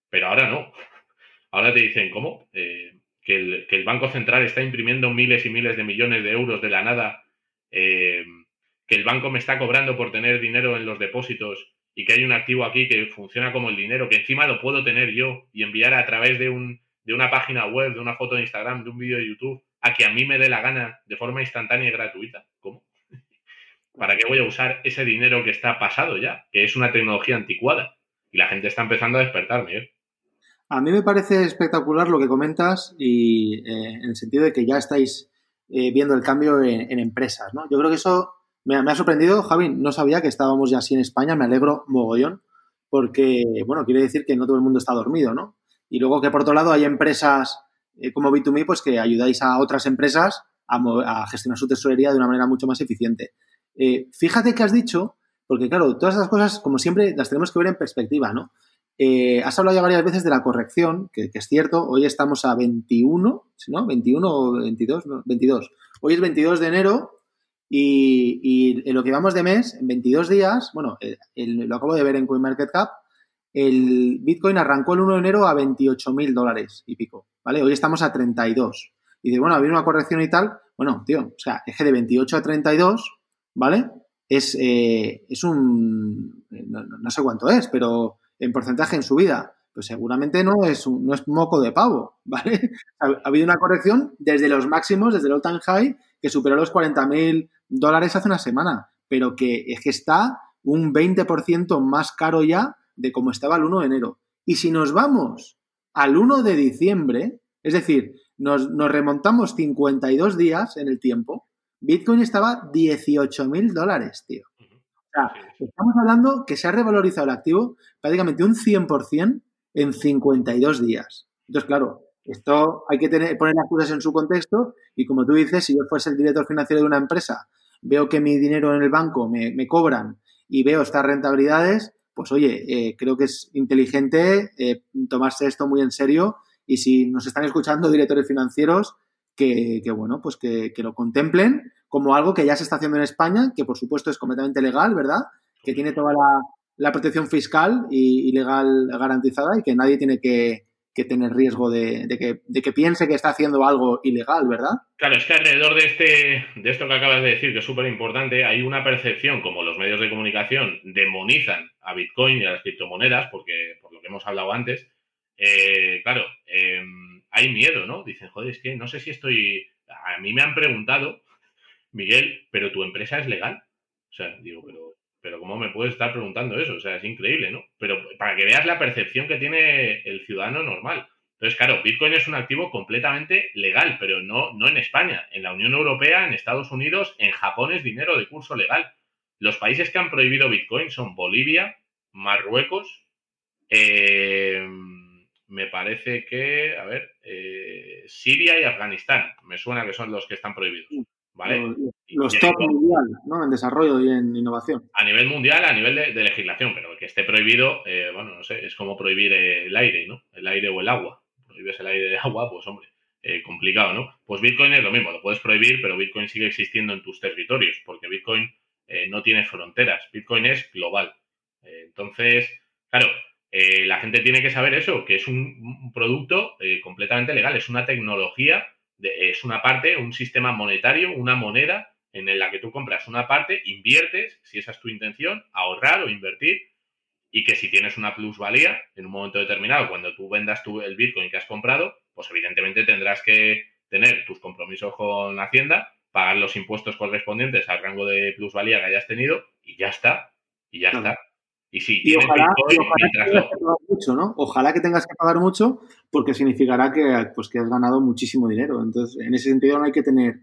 Pero ahora no. Ahora te dicen, ¿cómo? Eh, que el, Banco Central está imprimiendo miles y miles de millones de euros de la nada, eh, que el banco me está cobrando por tener dinero en los depósitos y que hay un activo aquí que funciona como el dinero, que encima lo puedo tener yo y enviar a través de, un, de una página web, de una foto de Instagram, de un vídeo de YouTube, a que a mí me dé la gana de forma instantánea y gratuita. ¿Cómo? ¿Para qué voy a usar ese dinero que está pasado ya? Que es una tecnología anticuada. Y la gente está empezando a despertar, Miguel. A mí me parece espectacular lo que comentas y eh, en el sentido de que ya estáis eh, viendo el cambio en, empresas, ¿no? Yo creo que eso me, ha sorprendido, Javi, no sabía que estábamos ya así en España, me alegro mogollón, porque, bueno, quiere decir que no todo el mundo está dormido, ¿no? Y luego que por otro lado hay empresas eh, como B2Me, pues que ayudáis a otras empresas a, gestionar su tesorería de una manera mucho más eficiente. fíjate que has dicho, porque claro, todas esas cosas, como siempre, las tenemos que ver en perspectiva, ¿no? Eh, has hablado ya varias veces de la corrección, que, es cierto, hoy estamos a 21, ¿no? 21 o 22, 22. Hoy es 22 de enero y, en lo que vamos de mes, en 22 días, bueno, lo acabo de ver en CoinMarketCap, el Bitcoin arrancó el 1 de enero a 28 mil dólares y pico, ¿vale? Hoy estamos a 32. Y de, bueno, ha habido una corrección y tal. Bueno, tío, o sea, eje de 28 a 32, ¿vale? Es, eh, es un... no sé cuánto es, pero en porcentaje en su vida, pues seguramente no es, un, no es moco de pavo, ¿vale? Ha, habido una corrección desde los máximos, desde el all-time high, que superó los 40.000 dólares hace una semana, pero que es que está un 20% más caro ya de como estaba el 1 de enero. Y si nos vamos al 1 de diciembre, es decir, nos, nos remontamos 52 días en el tiempo, Bitcoin estaba 18.000 dólares, tío estamos hablando que se ha revalorizado el activo prácticamente un 100% en 52 días. Entonces, claro, esto hay que tener, poner las cosas en su contexto y como tú dices, si yo fuese el director financiero de una empresa, veo que mi dinero en el banco me, cobran y veo estas rentabilidades, pues oye, eh, creo que es inteligente eh, tomarse esto muy en serio y si nos están escuchando directores financieros, que, bueno, pues que, que, lo contemplen como algo que ya se está haciendo en España, que por supuesto es completamente legal, ¿verdad? Que tiene toda la, protección fiscal y, legal garantizada y que nadie tiene que, tener riesgo de, que, piense que está haciendo algo ilegal, ¿verdad? Claro, es que alrededor de, este, de esto que acabas de decir, que es súper importante, hay una percepción, como los medios de comunicación demonizan a Bitcoin y a las criptomonedas, porque por lo que hemos hablado antes, eh, claro, em, hay miedo, ¿no? Dicen, joder, es que no sé si estoy... A mí me han preguntado Miguel, pero tu empresa es legal. O sea, digo, pero, pero ¿cómo me puedes estar preguntando eso? O sea, es increíble, ¿no? Pero para que veas la percepción que tiene el ciudadano normal. Entonces, claro, Bitcoin es un activo completamente legal, pero no, no en España. En la Unión Europea, en Estados Unidos, en Japón es dinero de curso legal. Los países que han prohibido Bitcoin son Bolivia, Marruecos, eh, me parece que, a ver, eh, Siria y Afganistán. Me suena que son los que están prohibidos. Los, top mundial, ¿no? En desarrollo y en innovación. A nivel mundial, a nivel de, legislación, pero que esté prohibido, eh, bueno, no sé, es como prohibir el aire, ¿no? El aire o el agua. Prohíbes el aire de agua, pues hombre, eh, complicado, ¿no? Pues Bitcoin es lo mismo, lo puedes prohibir, pero Bitcoin sigue existiendo en tus territorios, porque Bitcoin eh, no tiene fronteras, Bitcoin es global. entonces, claro, la gente tiene que saber eso, que es un producto completamente legal, es una tecnología es una parte, un sistema monetario, una moneda en la que tú compras una parte, inviertes, si esa es tu intención, ahorrar o invertir, y que si tienes una plusvalía en un momento determinado, cuando tú vendas tu, el Bitcoin que has comprado, pues evidentemente tendrás que tener tus compromisos con Hacienda, pagar los impuestos correspondientes al rango de plusvalía que hayas tenido y ya está. Y ya está. Y si tienes ojalá, Bitcoin, ojalá, que mucho, ¿no? ojalá que tengas que pagar mucho porque significará que, pues, que has ganado muchísimo dinero. Entonces, en ese sentido no hay que tener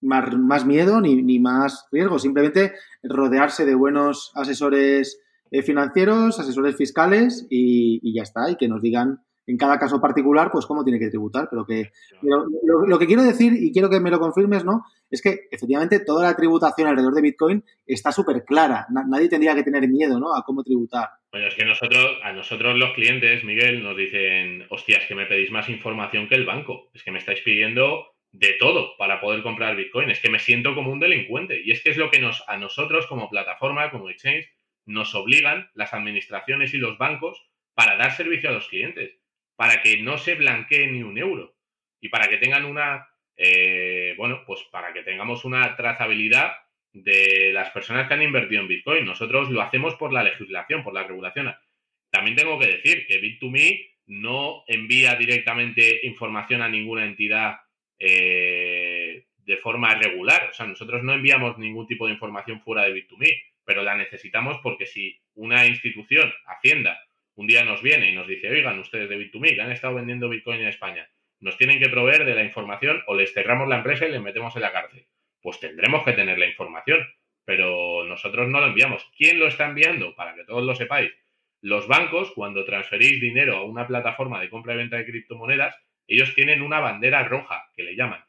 más, más miedo ni, ni más riesgo, simplemente rodearse de buenos asesores eh, financieros, asesores fiscales y, y, ya está, y que nos digan en cada caso particular, pues cómo tiene que tributar. Pero que lo, lo, lo, que quiero decir, y quiero que me lo confirmes, ¿no? Es que efectivamente toda la tributación alrededor de Bitcoin está súper clara. Nadie tendría que tener miedo, ¿no? A cómo tributar. Bueno, es que nosotros, a nosotros los clientes, Miguel, nos dicen, hostias, que me pedís más información que el banco. Es que me estáis pidiendo de todo para poder comprar Bitcoin. Es que me siento como un delincuente. Y es que es lo que nos, a nosotros como plataforma, como exchange, nos obligan las administraciones y los bancos para dar servicio a los clientes, para que no se blanquee ni un euro y para que tengan una, eh, bueno, pues para que tengamos una trazabilidad de las personas que han invertido en Bitcoin. Nosotros lo hacemos por la legislación, por la regulación. También tengo que decir que Bit2Me no envía directamente información a ninguna entidad eh, de forma regular. O sea, nosotros no enviamos ningún tipo de información fuera de Bit2Me pero la necesitamos porque si una institución, Hacienda, un día nos viene y nos dice, oigan, ustedes de Bit2Me que han estado vendiendo Bitcoin en España, nos tienen que proveer de la información o les cerramos la empresa y les metemos en la cárcel. Pues tendremos que tener la información, pero nosotros no lo enviamos. ¿Quién lo está enviando? Para que todos lo sepáis. Los bancos, cuando transferís dinero a una plataforma de compra y venta de criptomonedas, ellos tienen una bandera roja, que le llaman.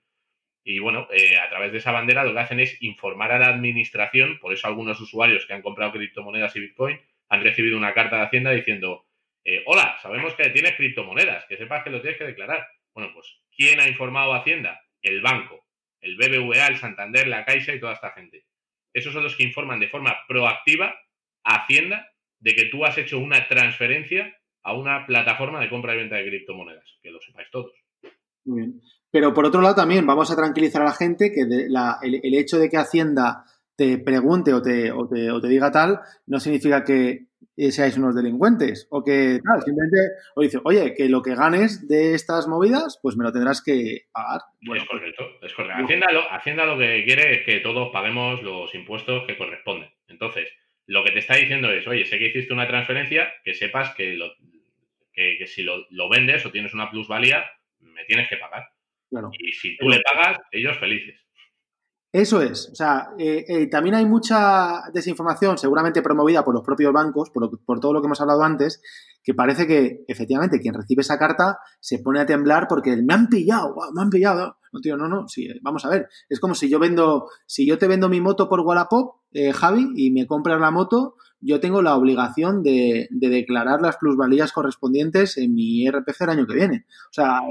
Y bueno, eh, a través de esa bandera lo que hacen es informar a la administración, por eso algunos usuarios que han comprado criptomonedas y Bitcoin han recibido una carta de Hacienda diciendo, eh, hola, sabemos que tienes criptomonedas, que sepas que lo tienes que declarar. Bueno, pues, ¿quién ha informado a Hacienda? El banco, el BBVA, el Santander, la Caixa y toda esta gente. Esos son los que informan de forma proactiva a Hacienda de que tú has hecho una transferencia a una plataforma de compra y venta de criptomonedas, que lo sepáis todos. Muy bien. Pero por otro lado también vamos a tranquilizar a la gente que el, hecho de que Hacienda te pregunte o te, o te, o te diga tal no significa que seáis unos delincuentes o que tal, simplemente o dice, oye, que lo que ganes de estas movidas, pues me lo tendrás que pagar. Bueno, es correcto, es correcto. Hacienda lo, Hacienda lo que quiere es que todos paguemos los impuestos que corresponden. Entonces, lo que te está diciendo es, oye, sé que hiciste una transferencia, que sepas que, lo, que, que si lo, lo vendes o tienes una plusvalía, me tienes que pagar. Claro. Y si tú le pagas, ellos felices. Eso es. O sea, eh, eh, también hay mucha desinformación, seguramente promovida por los propios bancos, por, por, todo lo que hemos hablado antes, que parece que efectivamente quien recibe esa carta se pone a temblar porque me han pillado, me han pillado. No, tío, no, no. Sí, vamos a ver. Es como si yo vendo, si yo te vendo mi moto por Wallapop, eh, Javi, y me compras la moto, yo tengo la obligación de, de, declarar las plusvalías correspondientes en mi RPC el año que viene. O sea,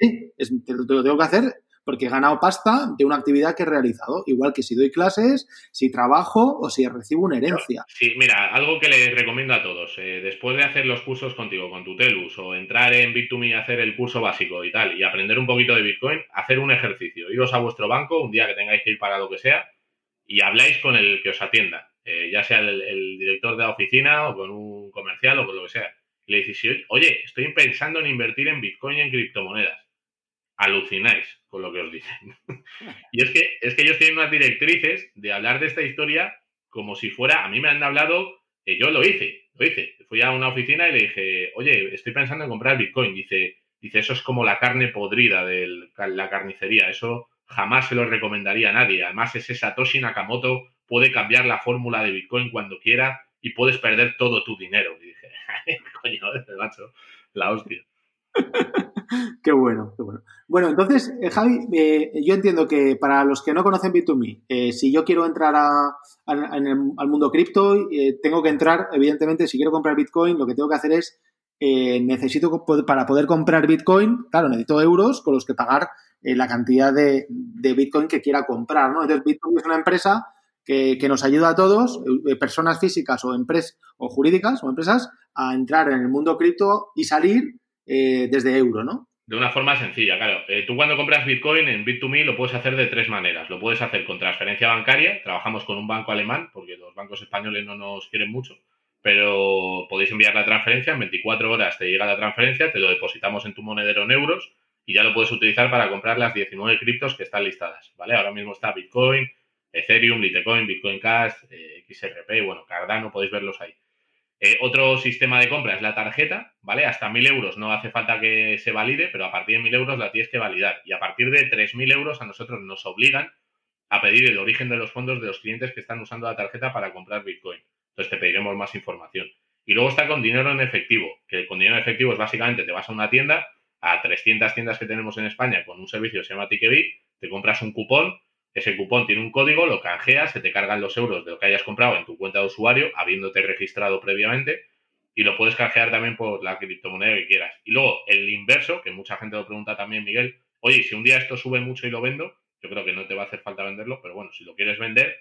Sí, es, te lo tengo que hacer porque he ganado pasta de una actividad que he realizado. Igual que si doy clases, si trabajo o si recibo una herencia. Sí, mira, algo que les recomiendo a todos. Eh, después de hacer los cursos contigo, con tu Telus, o entrar en Bit2Me y hacer el curso básico y tal, y aprender un poquito de Bitcoin, hacer un ejercicio. Iros a vuestro banco un día que tengáis que ir para lo que sea y habláis con el que os atienda. Eh, ya sea el, el, director de la oficina o con un comercial o con lo que sea. Y le decís, oye, estoy pensando en invertir en Bitcoin y en criptomonedas alucináis con lo que os dicen. y es que, es que ellos tienen unas directrices de hablar de esta historia como si fuera, a mí me han hablado, eh, yo lo hice, lo hice. Fui a una oficina y le dije, oye, estoy pensando en comprar Bitcoin. Dice, dice eso es como la carne podrida de la carnicería, eso jamás se lo recomendaría a nadie. Además, ese Satoshi Nakamoto puede cambiar la fórmula de Bitcoin cuando quiera y puedes perder todo tu dinero. Y dije, coño, macho, la hostia. qué bueno, qué bueno. Bueno, entonces, eh, Javi, eh, yo entiendo que para los que no conocen Bit2Me, eh, si yo quiero entrar a, al mundo cripto, tengo que entrar, evidentemente, si quiero comprar Bitcoin, lo que tengo que hacer es, necesito, para poder comprar Bitcoin, claro, necesito euros con los que pagar la cantidad de, de, Bitcoin que quiera comprar, ¿no? Entonces, Bitcoin es una empresa que, que nos ayuda a todos, personas físicas o, empresas o jurídicas o empresas, a entrar en el mundo cripto y salir eh, desde euro, ¿no? De una forma sencilla, claro. Eh, tú cuando compras Bitcoin en Bit2Me lo puedes hacer de tres maneras. Lo puedes hacer con transferencia bancaria. Trabajamos con un banco alemán porque los bancos españoles no nos quieren mucho. pero podéis enviar la transferencia, en 24 horas te llega la transferencia, te lo depositamos en tu monedero en euros y ya lo puedes utilizar para comprar las 19 criptos que están listadas, ¿vale? Ahora mismo está Bitcoin, Ethereum, Litecoin, Bitcoin Cash, eh, XRP, bueno, Cardano, podéis verlos ahí. Eh, otro sistema de compra es la tarjeta, ¿vale? Hasta 1.000 euros no hace falta que se valide, pero a partir de 1.000 euros la tienes que validar. Y a partir de 3.000 euros a nosotros nos obligan a pedir el origen de los fondos de los clientes que están usando la tarjeta para comprar Bitcoin. Entonces te pediremos más información. Y luego está con dinero en efectivo, que con dinero en efectivo es básicamente te vas a una tienda, a 300 tiendas que tenemos en España con un servicio que se llama te compras un cupón, ese cupón tiene un código, lo canjeas, se te cargan los euros de lo que hayas comprado en tu cuenta de usuario, habiéndote registrado previamente, y lo puedes canjear también por la criptomoneda que quieras. Y luego el inverso, que mucha gente lo pregunta también, Miguel, oye, si un día esto sube mucho y lo vendo, yo creo que no te va a hacer falta venderlo, pero bueno, si lo quieres vender,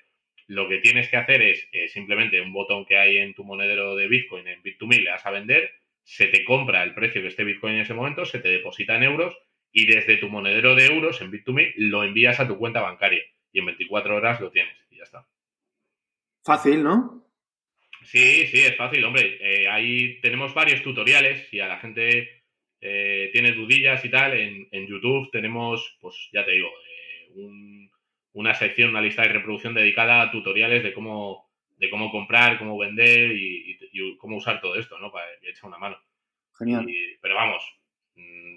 lo que tienes que hacer es eh, simplemente un botón que hay en tu monedero de Bitcoin, en Bit2Me, le das a vender, se te compra el precio que esté Bitcoin en ese momento, se te deposita en euros y desde tu monedero de euros en Bit2Me lo envías a tu cuenta bancaria y en 24 horas lo tienes y ya está. Fácil, ¿no? Sí, sí, es fácil, hombre. Eh, ahí tenemos varios tutoriales y a la gente eh, tiene dudillas y tal. En, YouTube tenemos, pues ya te digo, eh, una sección, una lista de reproducción dedicada a tutoriales de cómo, de cómo comprar, cómo vender y, cómo usar todo esto, ¿no? Para echar una mano. Genial. pero vamos,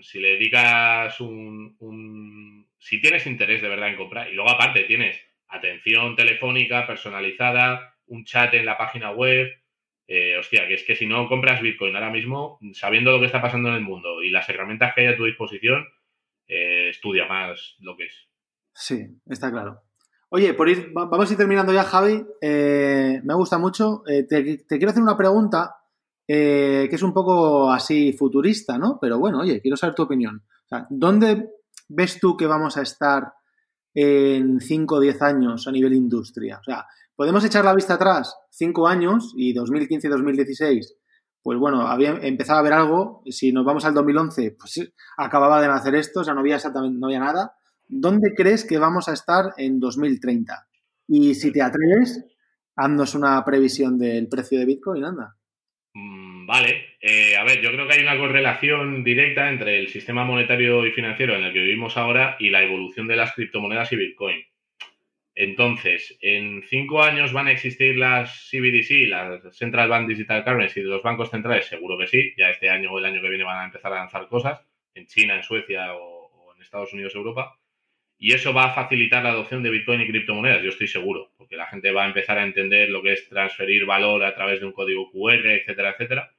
si le dedicas un, Si tienes interés de verdad en comprar, y luego aparte tienes atención telefónica personalizada, un chat en la página web, eh, hostia, que es que si no compras Bitcoin ahora mismo, sabiendo lo que está pasando en el mundo y las herramientas que hay a tu disposición, eh, estudia más lo que es. Sí, está claro. Oye, por ir, vamos a ir terminando ya, Javi. Eh, me gusta mucho. te, quiero hacer una pregunta eh, que es un poco así futurista, ¿no? Pero bueno, oye, quiero saber tu opinión. O sea, ¿Dónde ves tú que vamos a estar en 5 o 10 años a nivel industria? O sea, podemos echar la vista atrás 5 años y 2015 y 2016, pues bueno, había empezado a haber algo. Si nos vamos al 2011, pues acababa de nacer esto, o sea, no había exactamente no había nada. ¿Dónde crees que vamos a estar en 2030? Y si te atreves, haznos una previsión del precio de Bitcoin, anda. Mm, vale, eh, a ver, yo creo que hay una correlación directa entre el sistema monetario y financiero en el que vivimos ahora y la evolución de las criptomonedas y Bitcoin. Entonces, en cinco años van a existir las CBDC, las Central Bank Digital Currency de los bancos centrales, seguro que sí. Ya este año o el año que viene van a empezar a lanzar cosas en China, en Suecia o en Estados Unidos, Europa. Y eso va a facilitar la adopción de Bitcoin y criptomonedas, yo estoy seguro, porque la gente va a empezar a entender lo que es transferir valor a través de un código QR, etcétera, etcétera.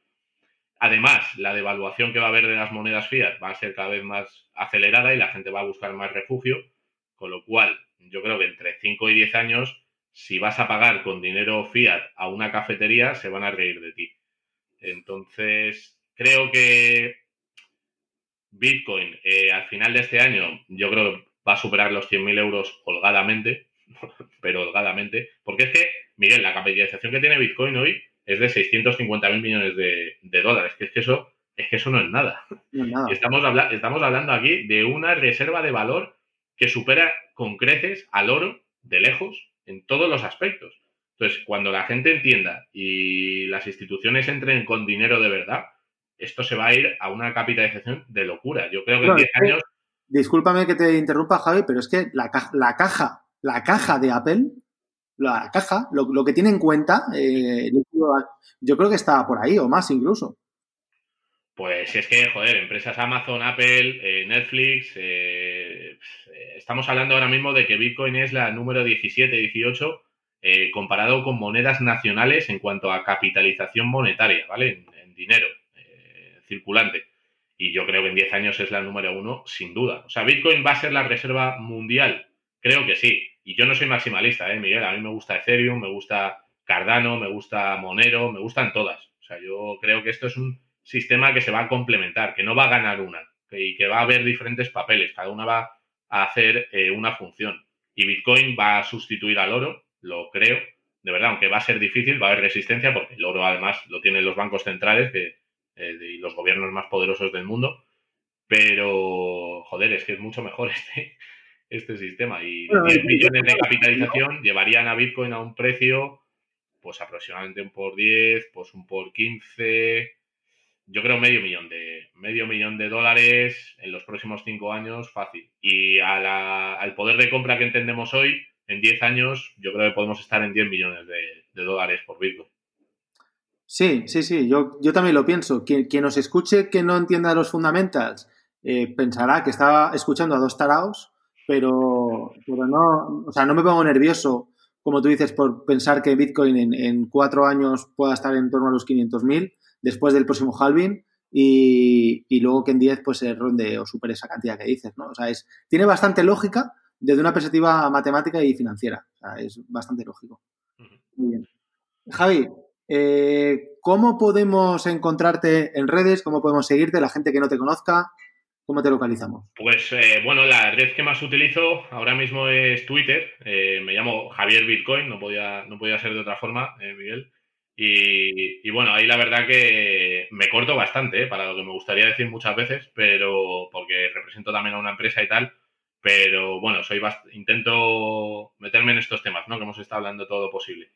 Además, la devaluación que va a haber de las monedas fiat va a ser cada vez más acelerada y la gente va a buscar más refugio, con lo cual yo creo que entre 5 y 10 años, si vas a pagar con dinero fiat a una cafetería, se van a reír de ti. Entonces, creo que Bitcoin eh, al final de este año, yo creo va a superar los 100.000 euros holgadamente, pero holgadamente, porque es que, Miguel, la capitalización que tiene Bitcoin hoy es de 650.000 millones de, dólares, que es que eso es que eso no es nada. Estamos, estamos hablando aquí de una reserva de valor que supera con creces al oro de lejos en todos los aspectos. Entonces, cuando la gente entienda y las instituciones entren con dinero de verdad, esto se va a ir a una capitalización de locura. Yo creo que en 10 años discúlpame que te interrumpa, Javi, pero es que la, caja, la caja de Apple, la caja, lo, que tiene en cuenta, eh, yo creo que está por ahí o más incluso. Pues es que, joder, empresas Amazon, Apple, eh, Netflix, eh, estamos hablando ahora mismo de que Bitcoin es la número 17, 18, comparado con monedas nacionales en cuanto a capitalización monetaria, ¿vale? en dinero circulante. Y yo creo que en 10 años es la número uno, sin duda. O sea, Bitcoin va a ser la reserva mundial. Creo que sí. Y yo no soy maximalista, ¿eh, Miguel? A mí me gusta Ethereum, me gusta Cardano, me gusta Monero, me gustan todas. O sea, yo creo que esto es un sistema que se va a complementar, que no va a ganar una y que va a haber diferentes papeles. Cada una va a hacer eh, una función. Y Bitcoin va a sustituir al oro, lo creo, de verdad, aunque va a ser difícil, va a haber resistencia, porque el oro además lo tienen los bancos centrales, eh, y los gobiernos más poderosos del mundo. Pero, joder, es que es mucho mejor este, este sistema. Y 10 millones de capitalización llevarían a Bitcoin a un precio pues aproximadamente un por 10, pues un por 15, yo creo medio millón de medio millón de dólares en los próximos cinco años fácil. Y al poder de compra que entendemos hoy, en 10 años, yo creo que podemos estar en 10 millones de, dólares por Bitcoin. Sí, sí, sí, yo, yo también lo pienso. Quien, quien nos escuche que no entienda los fundamentals eh, pensará que estaba escuchando a dos taraos, pero, pero no, o sea, no me pongo nervioso, como tú dices, por pensar que Bitcoin en, en cuatro años pueda estar en torno a los 500.000 después del próximo halving y, y, luego que en 10 pues se ronde o supere esa cantidad que dices, ¿no? O sea, es, tiene bastante lógica desde una perspectiva matemática y financiera. O sea, es bastante lógico. Muy bien. Javi, eh, ¿cómo podemos encontrarte en redes? ¿Cómo podemos seguirte? La gente que no te conozca, ¿cómo te localizamos? Pues eh, bueno, la red que más utilizo ahora mismo es Twitter. Eh, me llamo Javier Bitcoin, no podía, no podía ser de otra forma, Miguel. Y, bueno, ahí la verdad que me corto bastante para lo que me gustaría decir muchas veces, pero porque represento también a una empresa y tal pero bueno, soy intento meterme en estos temas, ¿no? Que hemos estado hablando todo lo posible.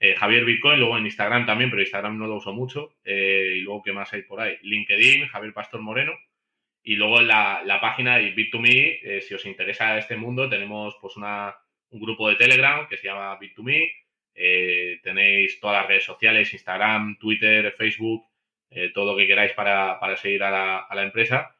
Eh, Javier Bitcoin, luego en Instagram también, pero Instagram no lo uso mucho. Eh, y luego, ¿qué más hay por ahí? LinkedIn, Javier Pastor Moreno. Y luego la, la página de Bit2Me, eh, si os interesa este mundo, tenemos pues una, un grupo de Telegram que se llama Bit2Me. tenéis todas las redes sociales, Instagram, Twitter, Facebook, todo lo que queráis para, para seguir a la, a la empresa.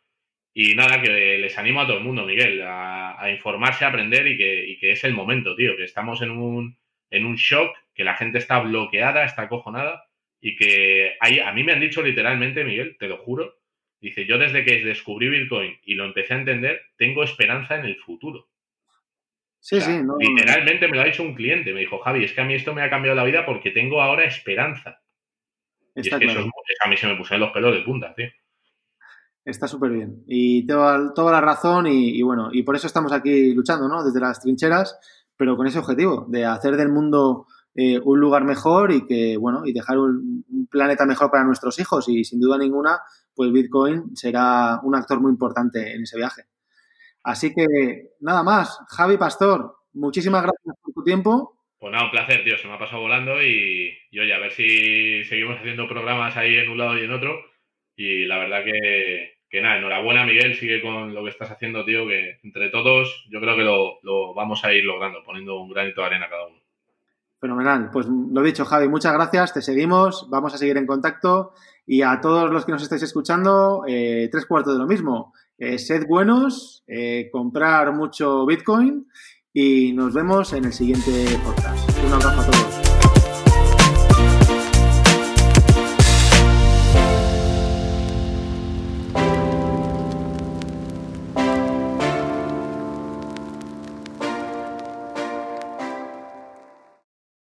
Y nada, que les animo a todo el mundo, Miguel, a, informarse, a aprender y que, es el momento, tío, que estamos en un, en un shock, que la gente está bloqueada, está acojonada y que hay, a mí me han dicho literalmente, Miguel, te lo juro, dice, yo desde que descubrí Bitcoin y lo empecé a entender, tengo esperanza en el futuro. Sí, sí, no, Literalmente me lo ha dicho un cliente, me dijo, Javi, es que a mí esto me ha cambiado la vida porque tengo ahora esperanza. y es que eso, a mí se me pusieron los pelos de punta, tío. Está súper bien. Y tengo toda la razón y, bueno, y por eso estamos aquí luchando, ¿no? Desde las trincheras, pero con ese objetivo, de hacer del mundo eh, un lugar mejor y que, bueno, y dejar un, planeta mejor para nuestros hijos. Y sin duda ninguna, pues Bitcoin será un actor muy importante en ese viaje. Así que, nada más. Javi Pastor, muchísimas gracias por tu tiempo. Pues nada, un placer, tío. Se me ha pasado volando y, y oye, a ver si seguimos haciendo programas ahí en un lado y en otro y la verdad que, nada, enhorabuena Miguel, sigue con lo que estás haciendo, tío, que entre todos yo creo que lo, vamos a ir logrando, poniendo un granito de arena cada uno. Fenomenal. Pues lo dicho, Javi, muchas gracias, te seguimos, vamos a seguir en contacto y a todos los que nos estáis escuchando, eh, tres cuartos de lo mismo. Eh, sed buenos, eh, comprar mucho Bitcoin y nos vemos en el siguiente podcast. Un abrazo a todos.